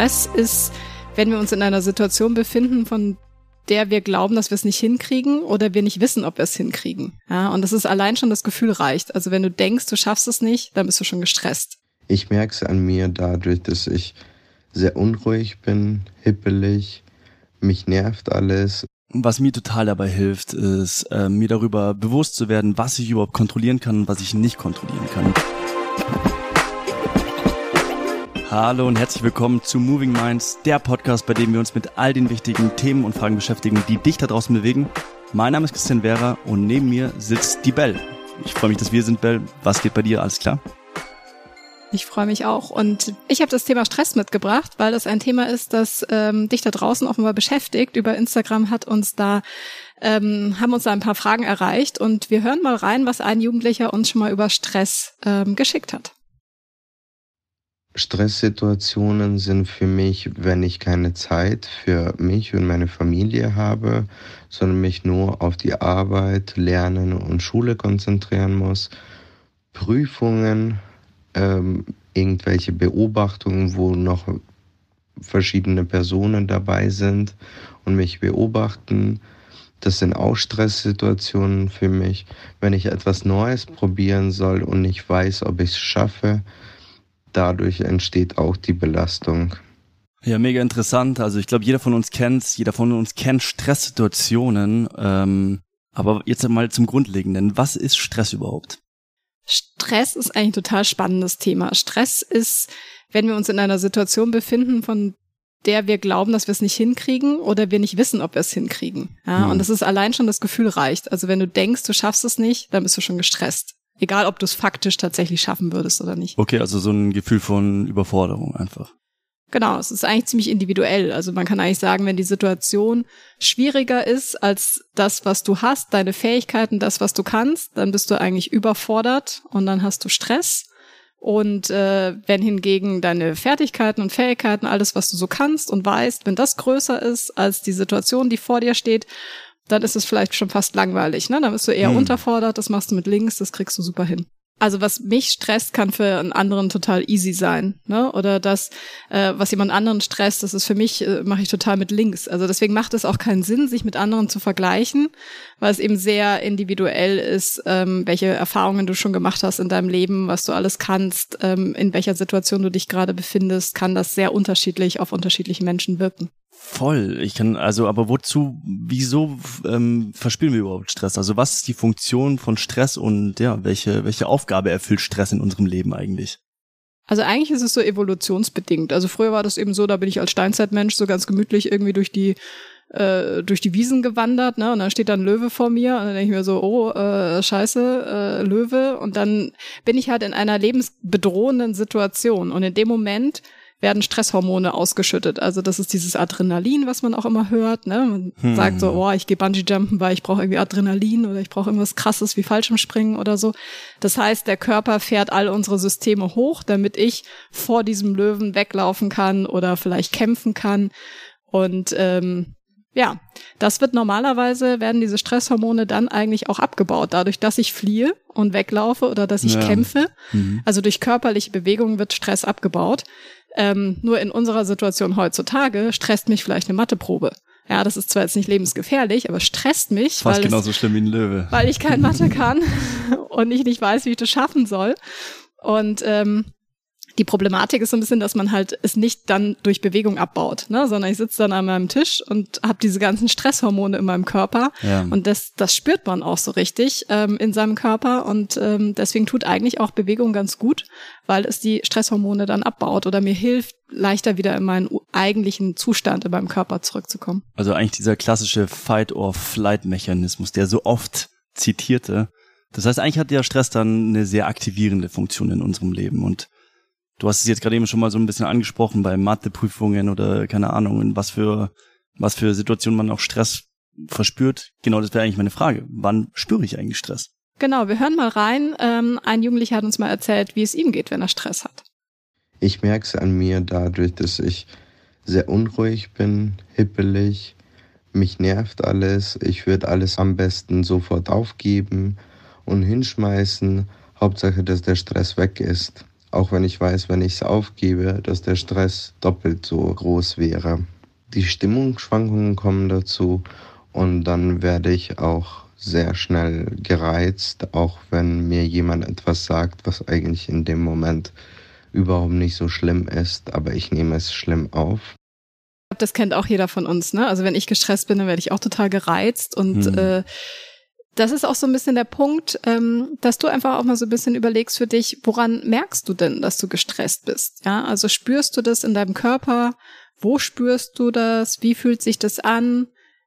Stress ist, wenn wir uns in einer Situation befinden, von der wir glauben, dass wir es nicht hinkriegen oder wir nicht wissen, ob wir es hinkriegen. Ja, und das ist allein schon das Gefühl reicht. Also wenn du denkst, du schaffst es nicht, dann bist du schon gestresst. Ich merke es an mir dadurch, dass ich sehr unruhig bin, hippelig, mich nervt alles. Was mir total dabei hilft, ist, äh, mir darüber bewusst zu werden, was ich überhaupt kontrollieren kann und was ich nicht kontrollieren kann. Hallo und herzlich willkommen zu Moving Minds, der Podcast, bei dem wir uns mit all den wichtigen Themen und Fragen beschäftigen, die dich da draußen bewegen. Mein Name ist Christian Vera und neben mir sitzt die Bell. Ich freue mich, dass wir sind, Bell. Was geht bei dir? Alles klar? Ich freue mich auch. Und ich habe das Thema Stress mitgebracht, weil das ein Thema ist, das ähm, dich da draußen offenbar beschäftigt. Über Instagram hat uns da ähm, haben uns da ein paar Fragen erreicht und wir hören mal rein, was ein Jugendlicher uns schon mal über Stress ähm, geschickt hat. Stresssituationen sind für mich, wenn ich keine Zeit für mich und meine Familie habe, sondern mich nur auf die Arbeit, Lernen und Schule konzentrieren muss. Prüfungen, ähm, irgendwelche Beobachtungen, wo noch verschiedene Personen dabei sind und mich beobachten. Das sind auch Stresssituationen für mich. Wenn ich etwas Neues probieren soll und nicht weiß, ob ich es schaffe, dadurch entsteht auch die Belastung. Ja, mega interessant. Also ich glaube, jeder von uns kennt jeder von uns kennt Stresssituationen. Ähm, aber jetzt mal zum Grundlegenden. Was ist Stress überhaupt? Stress ist eigentlich ein total spannendes Thema. Stress ist, wenn wir uns in einer Situation befinden, von der wir glauben, dass wir es nicht hinkriegen oder wir nicht wissen, ob wir es hinkriegen. Ja, mhm. Und das ist allein schon das Gefühl reicht. Also wenn du denkst, du schaffst es nicht, dann bist du schon gestresst. Egal, ob du es faktisch tatsächlich schaffen würdest oder nicht. Okay, also so ein Gefühl von Überforderung einfach. Genau, es ist eigentlich ziemlich individuell. Also man kann eigentlich sagen, wenn die Situation schwieriger ist als das, was du hast, deine Fähigkeiten, das, was du kannst, dann bist du eigentlich überfordert und dann hast du Stress. Und äh, wenn hingegen deine Fertigkeiten und Fähigkeiten, alles, was du so kannst und weißt, wenn das größer ist als die Situation, die vor dir steht, dann ist es vielleicht schon fast langweilig. Ne? Dann bist du eher hm. unterfordert, das machst du mit links, das kriegst du super hin. Also was mich stresst, kann für einen anderen total easy sein, ne? Oder das, äh, was jemand anderen stresst, das ist für mich äh, mache ich total mit links. Also deswegen macht es auch keinen Sinn, sich mit anderen zu vergleichen, weil es eben sehr individuell ist, ähm, welche Erfahrungen du schon gemacht hast in deinem Leben, was du alles kannst, ähm, in welcher Situation du dich gerade befindest, kann das sehr unterschiedlich auf unterschiedliche Menschen wirken. Voll. Ich kann, also, aber wozu, wieso ähm, verspüren wir überhaupt Stress? Also was ist die Funktion von Stress und ja, welche, welche Aufgabe erfüllt Stress in unserem Leben eigentlich? Also eigentlich ist es so evolutionsbedingt. Also früher war das eben so, da bin ich als Steinzeitmensch so ganz gemütlich irgendwie durch die äh, durch die Wiesen gewandert, ne? Und dann steht da ein Löwe vor mir und dann denke ich mir so, oh, äh, scheiße, äh, Löwe. Und dann bin ich halt in einer lebensbedrohenden Situation. Und in dem Moment werden Stresshormone ausgeschüttet. Also das ist dieses Adrenalin, was man auch immer hört. Ne? Man hm. sagt so, oh, ich gehe Bungee-Jumpen, weil ich brauche irgendwie Adrenalin oder ich brauche irgendwas Krasses wie Fallschirmspringen oder so. Das heißt, der Körper fährt all unsere Systeme hoch, damit ich vor diesem Löwen weglaufen kann oder vielleicht kämpfen kann. Und ähm, ja, das wird normalerweise, werden diese Stresshormone dann eigentlich auch abgebaut, dadurch, dass ich fliehe und weglaufe oder dass ich ja. kämpfe. Mhm. Also durch körperliche Bewegungen wird Stress abgebaut. Ähm, nur in unserer Situation heutzutage stresst mich vielleicht eine Matheprobe. Ja, das ist zwar jetzt nicht lebensgefährlich, aber stresst mich. Fast weil genauso es, schlimm wie ein Löwe. Weil ich kein Mathe kann und ich nicht weiß, wie ich das schaffen soll. Und ähm, die Problematik ist so ein bisschen, dass man halt es nicht dann durch Bewegung abbaut, ne? sondern ich sitze dann an meinem Tisch und habe diese ganzen Stresshormone in meinem Körper ja. und das, das spürt man auch so richtig ähm, in seinem Körper und ähm, deswegen tut eigentlich auch Bewegung ganz gut, weil es die Stresshormone dann abbaut oder mir hilft, leichter wieder in meinen eigentlichen Zustand in meinem Körper zurückzukommen. Also eigentlich dieser klassische Fight-or-Flight-Mechanismus, der so oft zitierte. Das heißt, eigentlich hat der Stress dann eine sehr aktivierende Funktion in unserem Leben und Du hast es jetzt gerade eben schon mal so ein bisschen angesprochen bei Matheprüfungen oder keine Ahnung, in was für, was für Situationen man auch Stress verspürt. Genau, das wäre eigentlich meine Frage. Wann spüre ich eigentlich Stress? Genau, wir hören mal rein. Ähm, ein Jugendlicher hat uns mal erzählt, wie es ihm geht, wenn er Stress hat. Ich merke es an mir dadurch, dass ich sehr unruhig bin, hippelig, mich nervt alles. Ich würde alles am besten sofort aufgeben und hinschmeißen. Hauptsache, dass der Stress weg ist. Auch wenn ich weiß, wenn ich es aufgebe, dass der Stress doppelt so groß wäre. Die Stimmungsschwankungen kommen dazu und dann werde ich auch sehr schnell gereizt, auch wenn mir jemand etwas sagt, was eigentlich in dem Moment überhaupt nicht so schlimm ist, aber ich nehme es schlimm auf. Das kennt auch jeder von uns, ne? Also wenn ich gestresst bin, dann werde ich auch total gereizt und hm. äh, das ist auch so ein bisschen der Punkt, ähm, dass du einfach auch mal so ein bisschen überlegst für dich, woran merkst du denn, dass du gestresst bist? Ja, also spürst du das in deinem Körper? Wo spürst du das? Wie fühlt sich das an?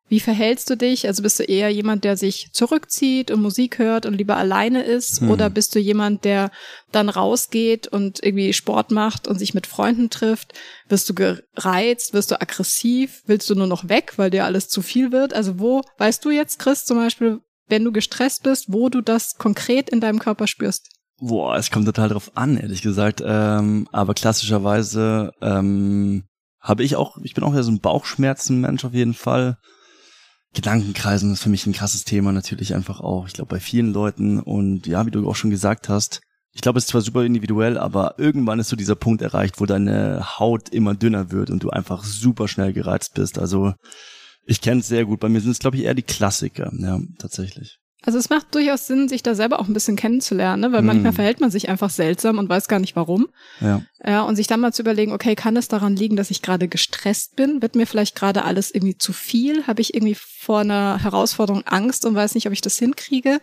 Wie verhältst du dich? Also bist du eher jemand, der sich zurückzieht und Musik hört und lieber alleine ist? Hm. Oder bist du jemand, der dann rausgeht und irgendwie Sport macht und sich mit Freunden trifft? Wirst du gereizt? Wirst du aggressiv? Willst du nur noch weg, weil dir alles zu viel wird? Also wo, weißt du jetzt, Chris, zum Beispiel, wenn du gestresst bist, wo du das konkret in deinem Körper spürst? Boah, es kommt total drauf an, ehrlich gesagt. Ähm, aber klassischerweise ähm, habe ich auch, ich bin auch ja so ein Bauchschmerzenmensch auf jeden Fall. Gedankenkreisen ist für mich ein krasses Thema natürlich einfach auch. Ich glaube bei vielen Leuten und ja, wie du auch schon gesagt hast, ich glaube, es ist zwar super individuell, aber irgendwann ist so dieser Punkt erreicht, wo deine Haut immer dünner wird und du einfach super schnell gereizt bist. Also ich kenne es sehr gut. Bei mir sind es, glaube ich, eher die Klassiker, ja, tatsächlich. Also es macht durchaus Sinn, sich da selber auch ein bisschen kennenzulernen, ne? weil mm. manchmal verhält man sich einfach seltsam und weiß gar nicht warum. Ja. ja. Und sich dann mal zu überlegen, okay, kann es daran liegen, dass ich gerade gestresst bin? Wird mir vielleicht gerade alles irgendwie zu viel? Habe ich irgendwie vor einer Herausforderung Angst und weiß nicht, ob ich das hinkriege?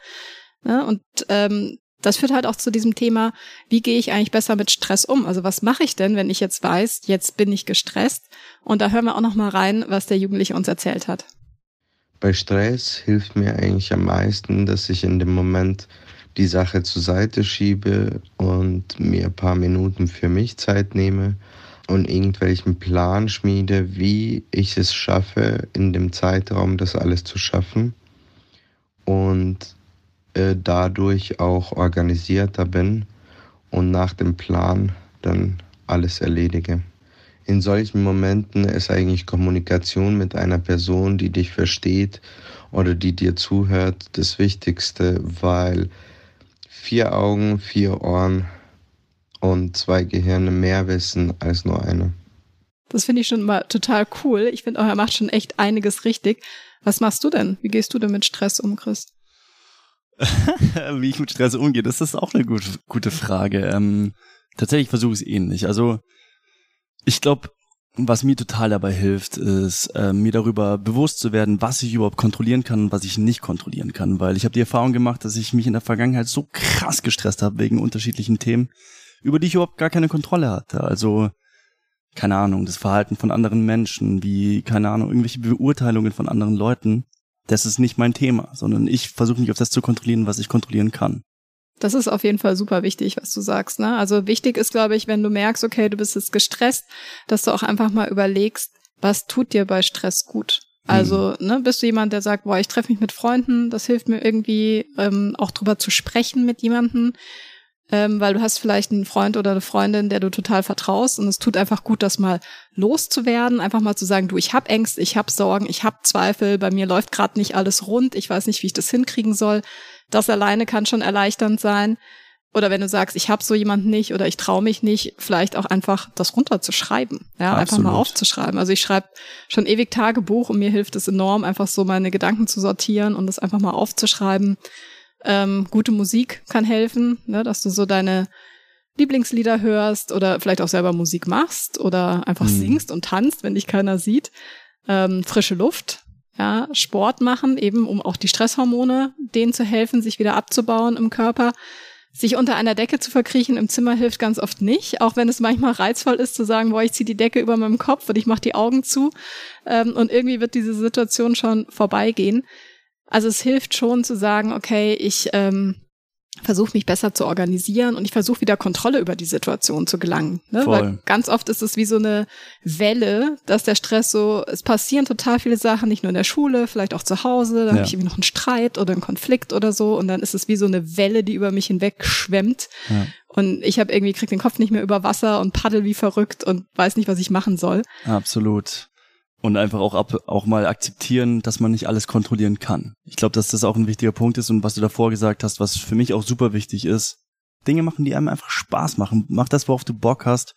Ja, und ähm, das führt halt auch zu diesem Thema, wie gehe ich eigentlich besser mit Stress um? Also was mache ich denn, wenn ich jetzt weiß, jetzt bin ich gestresst? Und da hören wir auch noch mal rein, was der Jugendliche uns erzählt hat. Bei Stress hilft mir eigentlich am meisten, dass ich in dem Moment die Sache zur Seite schiebe und mir ein paar Minuten für mich Zeit nehme und irgendwelchen Plan schmiede, wie ich es schaffe, in dem Zeitraum das alles zu schaffen. Und äh, dadurch auch organisierter bin und nach dem Plan dann alles erledige. In solchen Momenten ist eigentlich Kommunikation mit einer Person, die dich versteht oder die dir zuhört, das Wichtigste, weil vier Augen, vier Ohren und zwei Gehirne mehr wissen als nur eine. Das finde ich schon mal total cool. Ich finde auch, er macht schon echt einiges richtig. Was machst du denn? Wie gehst du denn mit Stress um, Chris? wie ich mit Stress umgehe, das ist auch eine gute, gute Frage. Ähm, tatsächlich versuche ich es ähnlich. Also ich glaube, was mir total dabei hilft, ist äh, mir darüber bewusst zu werden, was ich überhaupt kontrollieren kann und was ich nicht kontrollieren kann. Weil ich habe die Erfahrung gemacht, dass ich mich in der Vergangenheit so krass gestresst habe wegen unterschiedlichen Themen, über die ich überhaupt gar keine Kontrolle hatte. Also keine Ahnung, das Verhalten von anderen Menschen, wie keine Ahnung, irgendwelche Beurteilungen von anderen Leuten das ist nicht mein Thema, sondern ich versuche mich auf das zu kontrollieren, was ich kontrollieren kann. Das ist auf jeden Fall super wichtig, was du sagst. Ne? Also wichtig ist, glaube ich, wenn du merkst, okay, du bist jetzt gestresst, dass du auch einfach mal überlegst, was tut dir bei Stress gut? Also, hm. ne, bist du jemand, der sagt, boah, ich treffe mich mit Freunden, das hilft mir irgendwie, ähm, auch drüber zu sprechen mit jemandem ähm, weil du hast vielleicht einen Freund oder eine Freundin, der du total vertraust und es tut einfach gut, das mal loszuwerden, einfach mal zu sagen, du, ich habe Ängste, ich habe Sorgen, ich habe Zweifel, bei mir läuft gerade nicht alles rund, ich weiß nicht, wie ich das hinkriegen soll. Das alleine kann schon erleichternd sein. Oder wenn du sagst, ich habe so jemanden nicht oder ich traue mich nicht, vielleicht auch einfach das runterzuschreiben. Ja, Absolut. einfach mal aufzuschreiben. Also ich schreibe schon ewig Tagebuch und mir hilft es enorm, einfach so meine Gedanken zu sortieren und das einfach mal aufzuschreiben. Ähm, gute Musik kann helfen, ne, dass du so deine Lieblingslieder hörst oder vielleicht auch selber Musik machst oder einfach mhm. singst und tanzt, wenn dich keiner sieht. Ähm, frische Luft, ja, Sport machen, eben um auch die Stresshormone denen zu helfen, sich wieder abzubauen im Körper. Sich unter einer Decke zu verkriechen im Zimmer hilft ganz oft nicht, auch wenn es manchmal reizvoll ist zu sagen, boah, ich ziehe die Decke über meinem Kopf und ich mache die Augen zu ähm, und irgendwie wird diese Situation schon vorbeigehen. Also es hilft schon zu sagen, okay, ich ähm, versuche mich besser zu organisieren und ich versuche wieder Kontrolle über die Situation zu gelangen. Ne? Weil ganz oft ist es wie so eine Welle, dass der Stress so, es passieren total viele Sachen, nicht nur in der Schule, vielleicht auch zu Hause, dann ja. habe ich irgendwie noch einen Streit oder einen Konflikt oder so und dann ist es wie so eine Welle, die über mich hinweg schwemmt. Ja. Und ich habe irgendwie krieg den Kopf nicht mehr über Wasser und paddel wie verrückt und weiß nicht, was ich machen soll. Absolut und einfach auch ab, auch mal akzeptieren, dass man nicht alles kontrollieren kann. Ich glaube, dass das auch ein wichtiger Punkt ist und was du davor gesagt hast, was für mich auch super wichtig ist, Dinge machen, die einem einfach Spaß machen. Mach das, worauf du Bock hast.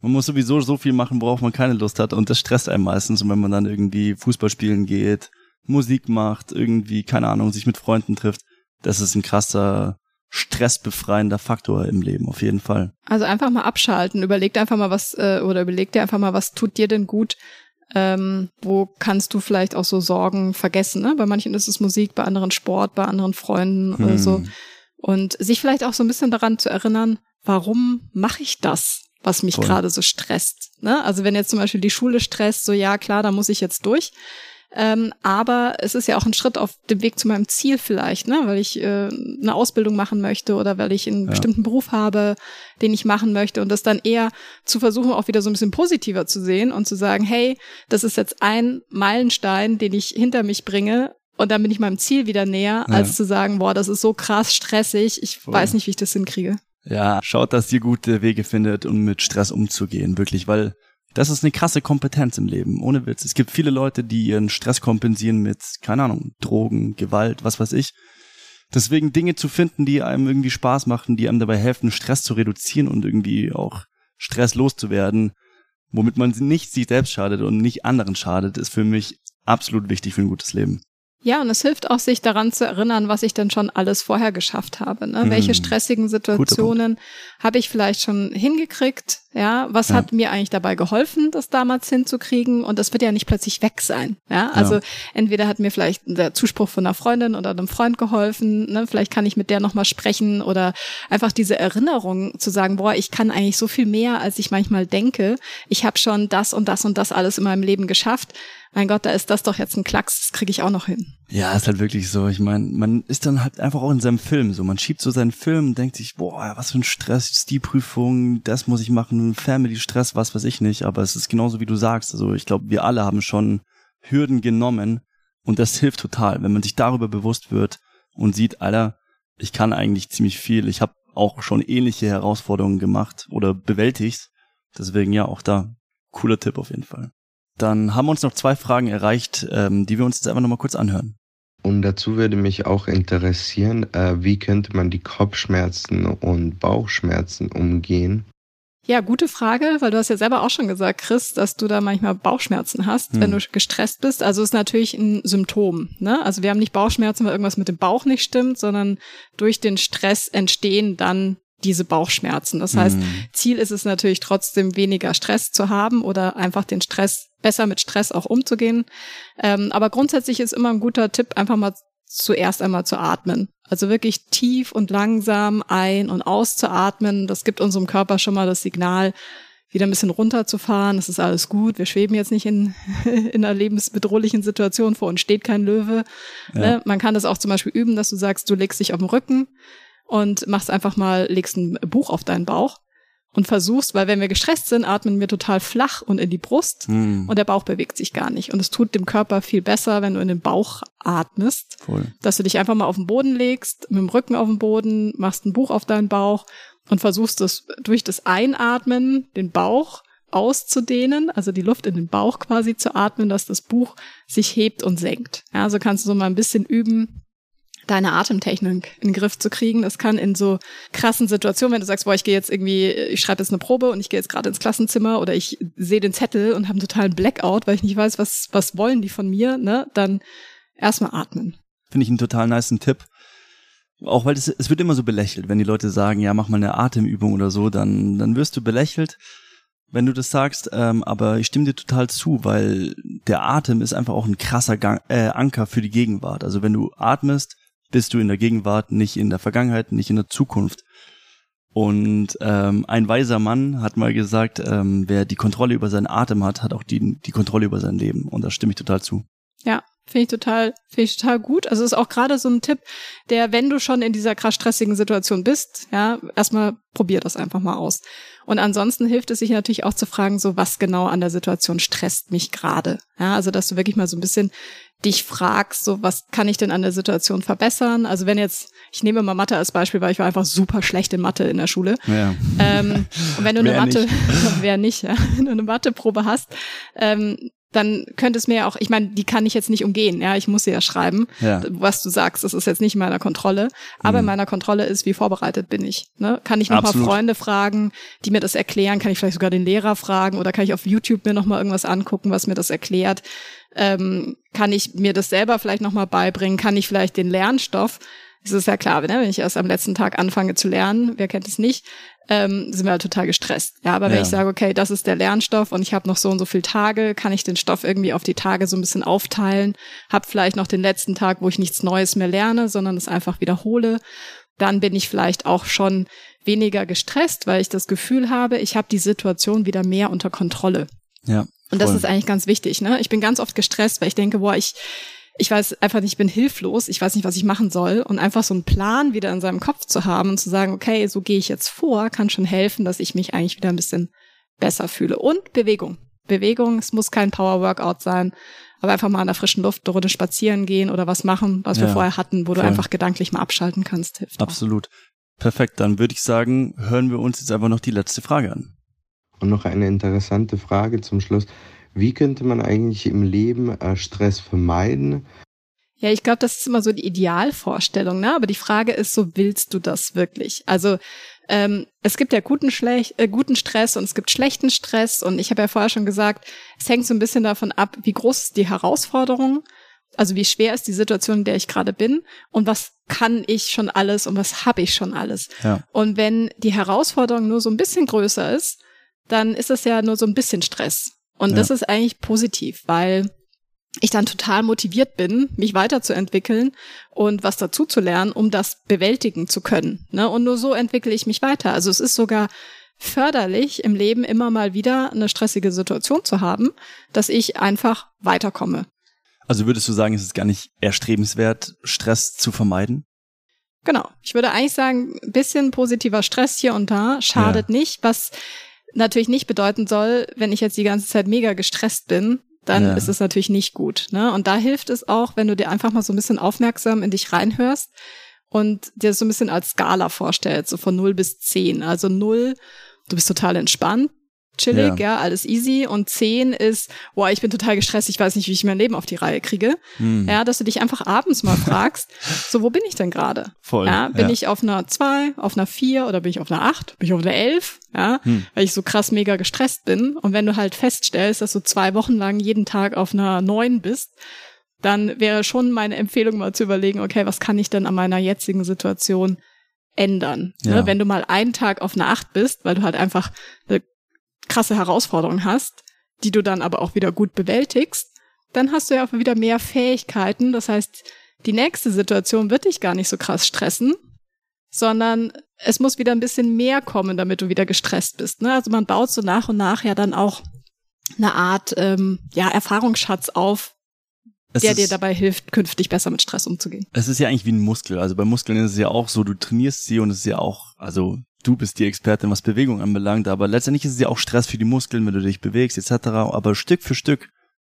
Man muss sowieso so viel machen, worauf man keine Lust hat und das stresst einem meistens. Und wenn man dann irgendwie Fußball spielen geht, Musik macht, irgendwie, keine Ahnung, sich mit Freunden trifft, das ist ein krasser, stressbefreiender Faktor im Leben, auf jeden Fall. Also einfach mal abschalten, überleg einfach mal was, äh, oder überleg dir einfach mal, was tut dir denn gut, ähm, wo kannst du vielleicht auch so Sorgen vergessen. Ne? Bei manchen ist es Musik, bei anderen Sport, bei anderen Freunden hm. oder so. Und sich vielleicht auch so ein bisschen daran zu erinnern, warum mache ich das, was mich gerade so stresst. Ne? Also wenn jetzt zum Beispiel die Schule stresst, so ja klar, da muss ich jetzt durch. Ähm, aber es ist ja auch ein Schritt auf dem Weg zu meinem Ziel vielleicht, ne? weil ich äh, eine Ausbildung machen möchte oder weil ich einen ja. bestimmten Beruf habe, den ich machen möchte und das dann eher zu versuchen, auch wieder so ein bisschen positiver zu sehen und zu sagen, hey, das ist jetzt ein Meilenstein, den ich hinter mich bringe und dann bin ich meinem Ziel wieder näher, ja. als zu sagen, boah, das ist so krass stressig, ich Voll. weiß nicht, wie ich das hinkriege. Ja, schaut, dass ihr gute Wege findet, um mit Stress umzugehen, wirklich, weil das ist eine krasse Kompetenz im Leben, ohne Witz. Es gibt viele Leute, die ihren Stress kompensieren mit, keine Ahnung, Drogen, Gewalt, was weiß ich. Deswegen Dinge zu finden, die einem irgendwie Spaß machen, die einem dabei helfen, Stress zu reduzieren und irgendwie auch Stress loszuwerden, womit man nicht sich selbst schadet und nicht anderen schadet, ist für mich absolut wichtig für ein gutes Leben. Ja, und es hilft auch, sich daran zu erinnern, was ich denn schon alles vorher geschafft habe. Ne? Hm. Welche stressigen Situationen habe ich vielleicht schon hingekriegt? Ja, was ja. hat mir eigentlich dabei geholfen, das damals hinzukriegen? Und das wird ja nicht plötzlich weg sein. Ja, also ja. entweder hat mir vielleicht der Zuspruch von einer Freundin oder einem Freund geholfen. Ne? Vielleicht kann ich mit der nochmal sprechen oder einfach diese Erinnerung zu sagen, boah, ich kann eigentlich so viel mehr, als ich manchmal denke. Ich habe schon das und das und das alles in meinem Leben geschafft mein Gott, da ist das doch jetzt ein Klacks, das kriege ich auch noch hin. Ja, ist halt wirklich so. Ich meine, man ist dann halt einfach auch in seinem Film so. Man schiebt so seinen Film denkt sich, boah, was für ein Stress, ist die Prüfung, das muss ich machen, Family-Stress, was weiß ich nicht. Aber es ist genauso, wie du sagst. Also ich glaube, wir alle haben schon Hürden genommen und das hilft total, wenn man sich darüber bewusst wird und sieht, Alter, ich kann eigentlich ziemlich viel. Ich habe auch schon ähnliche Herausforderungen gemacht oder bewältigt. Deswegen ja, auch da cooler Tipp auf jeden Fall. Dann haben wir uns noch zwei Fragen erreicht, ähm, die wir uns jetzt einfach nochmal kurz anhören. Und dazu würde mich auch interessieren, äh, wie könnte man die Kopfschmerzen und Bauchschmerzen umgehen? Ja, gute Frage, weil du hast ja selber auch schon gesagt, Chris, dass du da manchmal Bauchschmerzen hast, hm. wenn du gestresst bist. Also ist natürlich ein Symptom. Ne? Also wir haben nicht Bauchschmerzen, weil irgendwas mit dem Bauch nicht stimmt, sondern durch den Stress entstehen dann diese Bauchschmerzen. Das heißt, mhm. Ziel ist es natürlich trotzdem weniger Stress zu haben oder einfach den Stress besser mit Stress auch umzugehen. Ähm, aber grundsätzlich ist immer ein guter Tipp, einfach mal zuerst einmal zu atmen. Also wirklich tief und langsam ein- und auszuatmen. Das gibt unserem Körper schon mal das Signal, wieder ein bisschen runterzufahren. Das ist alles gut. Wir schweben jetzt nicht in, in einer lebensbedrohlichen Situation. Vor uns steht kein Löwe. Ja. Ne? Man kann das auch zum Beispiel üben, dass du sagst, du legst dich auf den Rücken und machst einfach mal, legst ein Buch auf deinen Bauch und versuchst, weil wenn wir gestresst sind, atmen wir total flach und in die Brust mm. und der Bauch bewegt sich gar nicht. Und es tut dem Körper viel besser, wenn du in den Bauch atmest, Voll. dass du dich einfach mal auf den Boden legst, mit dem Rücken auf den Boden, machst ein Buch auf deinen Bauch und versuchst es durch das Einatmen, den Bauch auszudehnen, also die Luft in den Bauch quasi zu atmen, dass das Buch sich hebt und senkt. Ja, also kannst du so mal ein bisschen üben, deine Atemtechnik in den Griff zu kriegen. Das kann in so krassen Situationen, wenn du sagst, boah, ich gehe jetzt irgendwie, ich schreibe jetzt eine Probe und ich gehe jetzt gerade ins Klassenzimmer oder ich sehe den Zettel und habe einen totalen Blackout, weil ich nicht weiß, was, was wollen die von mir, ne? Dann erstmal atmen. Finde ich einen total nice Tipp. Auch weil es, es wird immer so belächelt, wenn die Leute sagen, ja, mach mal eine Atemübung oder so, dann, dann wirst du belächelt wenn du das sagst, ähm, aber ich stimme dir total zu, weil der Atem ist einfach auch ein krasser Gang, äh, Anker für die Gegenwart. Also wenn du atmest, bist du in der Gegenwart, nicht in der Vergangenheit, nicht in der Zukunft. Und ähm, ein weiser Mann hat mal gesagt, ähm, wer die Kontrolle über seinen Atem hat, hat auch die, die Kontrolle über sein Leben. Und da stimme ich total zu. Ja, finde ich total, finde ich total gut. Also ist auch gerade so ein Tipp, der, wenn du schon in dieser krass stressigen Situation bist, ja, erstmal probier das einfach mal aus. Und ansonsten hilft es sich natürlich auch zu fragen, so was genau an der Situation stresst mich gerade. Ja, also dass du wirklich mal so ein bisschen dich fragst, so was kann ich denn an der Situation verbessern? Also wenn jetzt, ich nehme mal Mathe als Beispiel, weil ich war einfach super schlecht in Mathe in der Schule. Ja. Ähm, und wenn du eine Mathe, wer nicht, ja, wenn du eine Matheprobe hast, ähm, dann könnte es mir auch, ich meine, die kann ich jetzt nicht umgehen, ja, ich muss sie ja schreiben. Ja. Was du sagst, das ist jetzt nicht in meiner Kontrolle, aber mhm. in meiner Kontrolle ist, wie vorbereitet bin ich. Ne? Kann ich noch Absolut. mal Freunde fragen, die mir das erklären, kann ich vielleicht sogar den Lehrer fragen oder kann ich auf YouTube mir noch mal irgendwas angucken, was mir das erklärt? Ähm, kann ich mir das selber vielleicht noch mal beibringen? Kann ich vielleicht den Lernstoff es ist ja klar, ne? wenn ich erst am letzten Tag anfange zu lernen, wer kennt es nicht, ähm, sind wir halt total gestresst. Ja, aber wenn ja. ich sage, okay, das ist der Lernstoff und ich habe noch so und so viele Tage, kann ich den Stoff irgendwie auf die Tage so ein bisschen aufteilen, habe vielleicht noch den letzten Tag, wo ich nichts Neues mehr lerne, sondern es einfach wiederhole, dann bin ich vielleicht auch schon weniger gestresst, weil ich das Gefühl habe, ich habe die Situation wieder mehr unter Kontrolle. Ja. Voll. Und das ist eigentlich ganz wichtig. Ne? Ich bin ganz oft gestresst, weil ich denke, boah, ich ich weiß einfach nicht, ich bin hilflos, ich weiß nicht, was ich machen soll. Und einfach so einen Plan wieder in seinem Kopf zu haben und zu sagen, okay, so gehe ich jetzt vor, kann schon helfen, dass ich mich eigentlich wieder ein bisschen besser fühle. Und Bewegung. Bewegung, es muss kein Power-Workout sein, aber einfach mal in der frischen Luft eine Runde spazieren gehen oder was machen, was ja, wir vorher hatten, wo voll. du einfach gedanklich mal abschalten kannst, hilft. Absolut. Auch. Perfekt, dann würde ich sagen, hören wir uns jetzt einfach noch die letzte Frage an. Und noch eine interessante Frage zum Schluss. Wie könnte man eigentlich im Leben äh, Stress vermeiden? Ja, ich glaube, das ist immer so die Idealvorstellung, ne? Aber die Frage ist, so willst du das wirklich? Also ähm, es gibt ja guten, Schlech äh, guten Stress und es gibt schlechten Stress. Und ich habe ja vorher schon gesagt, es hängt so ein bisschen davon ab, wie groß ist die Herausforderung, also wie schwer ist die Situation, in der ich gerade bin und was kann ich schon alles und was habe ich schon alles. Ja. Und wenn die Herausforderung nur so ein bisschen größer ist, dann ist es ja nur so ein bisschen Stress. Und ja. das ist eigentlich positiv, weil ich dann total motiviert bin, mich weiterzuentwickeln und was dazu zu lernen, um das bewältigen zu können. Ne? Und nur so entwickle ich mich weiter. Also es ist sogar förderlich, im Leben immer mal wieder eine stressige Situation zu haben, dass ich einfach weiterkomme. Also würdest du sagen, es ist gar nicht erstrebenswert, Stress zu vermeiden? Genau. Ich würde eigentlich sagen, ein bisschen positiver Stress hier und da schadet ja. nicht, was natürlich nicht bedeuten soll, wenn ich jetzt die ganze Zeit mega gestresst bin, dann ja. ist es natürlich nicht gut. Ne? Und da hilft es auch, wenn du dir einfach mal so ein bisschen aufmerksam in dich reinhörst und dir so ein bisschen als Skala vorstellst, so von 0 bis 10. Also 0, du bist total entspannt, chillig, ja. ja. alles easy. Und zehn ist, boah, ich bin total gestresst, ich weiß nicht, wie ich mein Leben auf die Reihe kriege. Hm. Ja, dass du dich einfach abends mal fragst, so, wo bin ich denn gerade? Voll. Ja, bin ja. ich auf einer zwei, auf einer vier oder bin ich auf einer acht? Bin ich auf einer elf? Ja, hm. weil ich so krass mega gestresst bin. Und wenn du halt feststellst, dass du zwei Wochen lang jeden Tag auf einer neun bist, dann wäre schon meine Empfehlung mal zu überlegen, okay, was kann ich denn an meiner jetzigen Situation ändern? Ne? Ja. Ne? Wenn du mal einen Tag auf einer acht bist, weil du halt einfach eine krasse Herausforderungen hast, die du dann aber auch wieder gut bewältigst, dann hast du ja auch wieder mehr Fähigkeiten. Das heißt, die nächste Situation wird dich gar nicht so krass stressen, sondern es muss wieder ein bisschen mehr kommen, damit du wieder gestresst bist. Ne? Also man baut so nach und nach ja dann auch eine Art ähm, ja, Erfahrungsschatz auf, es der dir dabei hilft, künftig besser mit Stress umzugehen. Es ist ja eigentlich wie ein Muskel. Also bei Muskeln ist es ja auch so, du trainierst sie und es ist ja auch, also du bist die Expertin, was Bewegung anbelangt, aber letztendlich ist es ja auch Stress für die Muskeln, wenn du dich bewegst etc. Aber Stück für Stück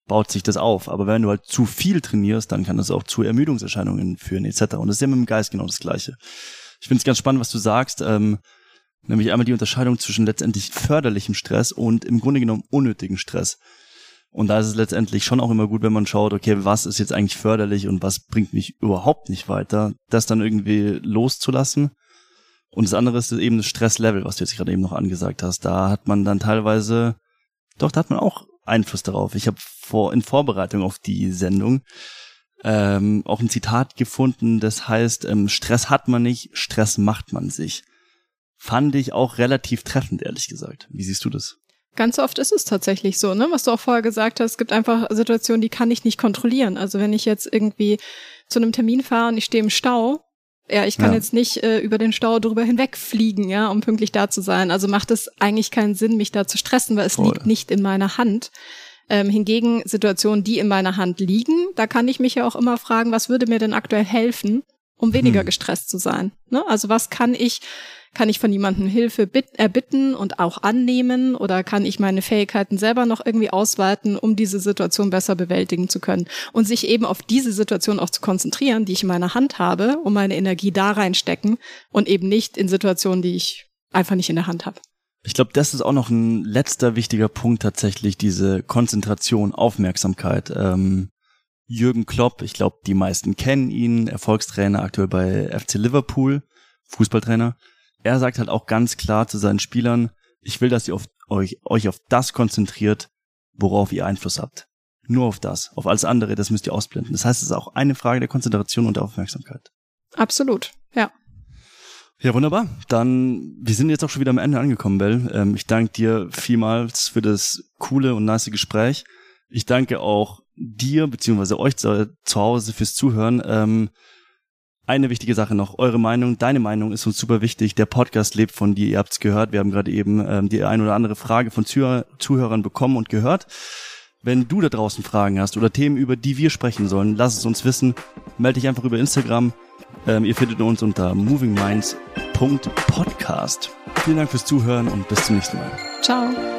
baut sich das auf. Aber wenn du halt zu viel trainierst, dann kann das auch zu Ermüdungserscheinungen führen etc. Und das ist ja mit dem Geist genau das Gleiche. Ich finde es ganz spannend, was du sagst, ähm, nämlich einmal die Unterscheidung zwischen letztendlich förderlichem Stress und im Grunde genommen unnötigen Stress. Und da ist es letztendlich schon auch immer gut, wenn man schaut, okay, was ist jetzt eigentlich förderlich und was bringt mich überhaupt nicht weiter, das dann irgendwie loszulassen und das andere ist eben das Stresslevel, was du jetzt gerade eben noch angesagt hast. Da hat man dann teilweise, doch, da hat man auch Einfluss darauf. Ich habe vor in Vorbereitung auf die Sendung ähm, auch ein Zitat gefunden, das heißt, ähm, Stress hat man nicht, Stress macht man sich. Fand ich auch relativ treffend, ehrlich gesagt. Wie siehst du das? Ganz oft ist es tatsächlich so, ne? Was du auch vorher gesagt hast, es gibt einfach Situationen, die kann ich nicht kontrollieren. Also wenn ich jetzt irgendwie zu einem Termin fahre und ich stehe im Stau, ja, ich kann ja. jetzt nicht äh, über den Stau drüber hinwegfliegen, ja, um pünktlich da zu sein. Also macht es eigentlich keinen Sinn, mich da zu stressen, weil es Voll. liegt nicht in meiner Hand. Ähm, hingegen Situationen, die in meiner Hand liegen, da kann ich mich ja auch immer fragen, was würde mir denn aktuell helfen, um weniger hm. gestresst zu sein? Ne? Also was kann ich kann ich von jemandem Hilfe erbitten und auch annehmen oder kann ich meine Fähigkeiten selber noch irgendwie ausweiten, um diese Situation besser bewältigen zu können und sich eben auf diese Situation auch zu konzentrieren, die ich in meiner Hand habe, um meine Energie da reinstecken und eben nicht in Situationen, die ich einfach nicht in der Hand habe. Ich glaube, das ist auch noch ein letzter wichtiger Punkt tatsächlich, diese Konzentration, Aufmerksamkeit. Ähm, Jürgen Klopp, ich glaube, die meisten kennen ihn, Erfolgstrainer aktuell bei FC Liverpool, Fußballtrainer. Er sagt halt auch ganz klar zu seinen Spielern, ich will, dass ihr auf, euch, euch auf das konzentriert, worauf ihr Einfluss habt. Nur auf das. Auf alles andere, das müsst ihr ausblenden. Das heißt, es ist auch eine Frage der Konzentration und der Aufmerksamkeit. Absolut, ja. Ja, wunderbar. Dann, wir sind jetzt auch schon wieder am Ende angekommen, Bell. Ähm, ich danke dir vielmals für das coole und nice Gespräch. Ich danke auch dir, beziehungsweise euch zu, zu Hause fürs Zuhören. Ähm, eine wichtige Sache noch, eure Meinung, deine Meinung ist uns super wichtig. Der Podcast lebt von dir, ihr habt's gehört. Wir haben gerade eben ähm, die ein oder andere Frage von Zuh Zuhörern bekommen und gehört. Wenn du da draußen Fragen hast oder Themen, über die wir sprechen sollen, lass es uns wissen. Melde dich einfach über Instagram. Ähm, ihr findet uns unter movingminds.podcast. Vielen Dank fürs Zuhören und bis zum nächsten Mal. Ciao.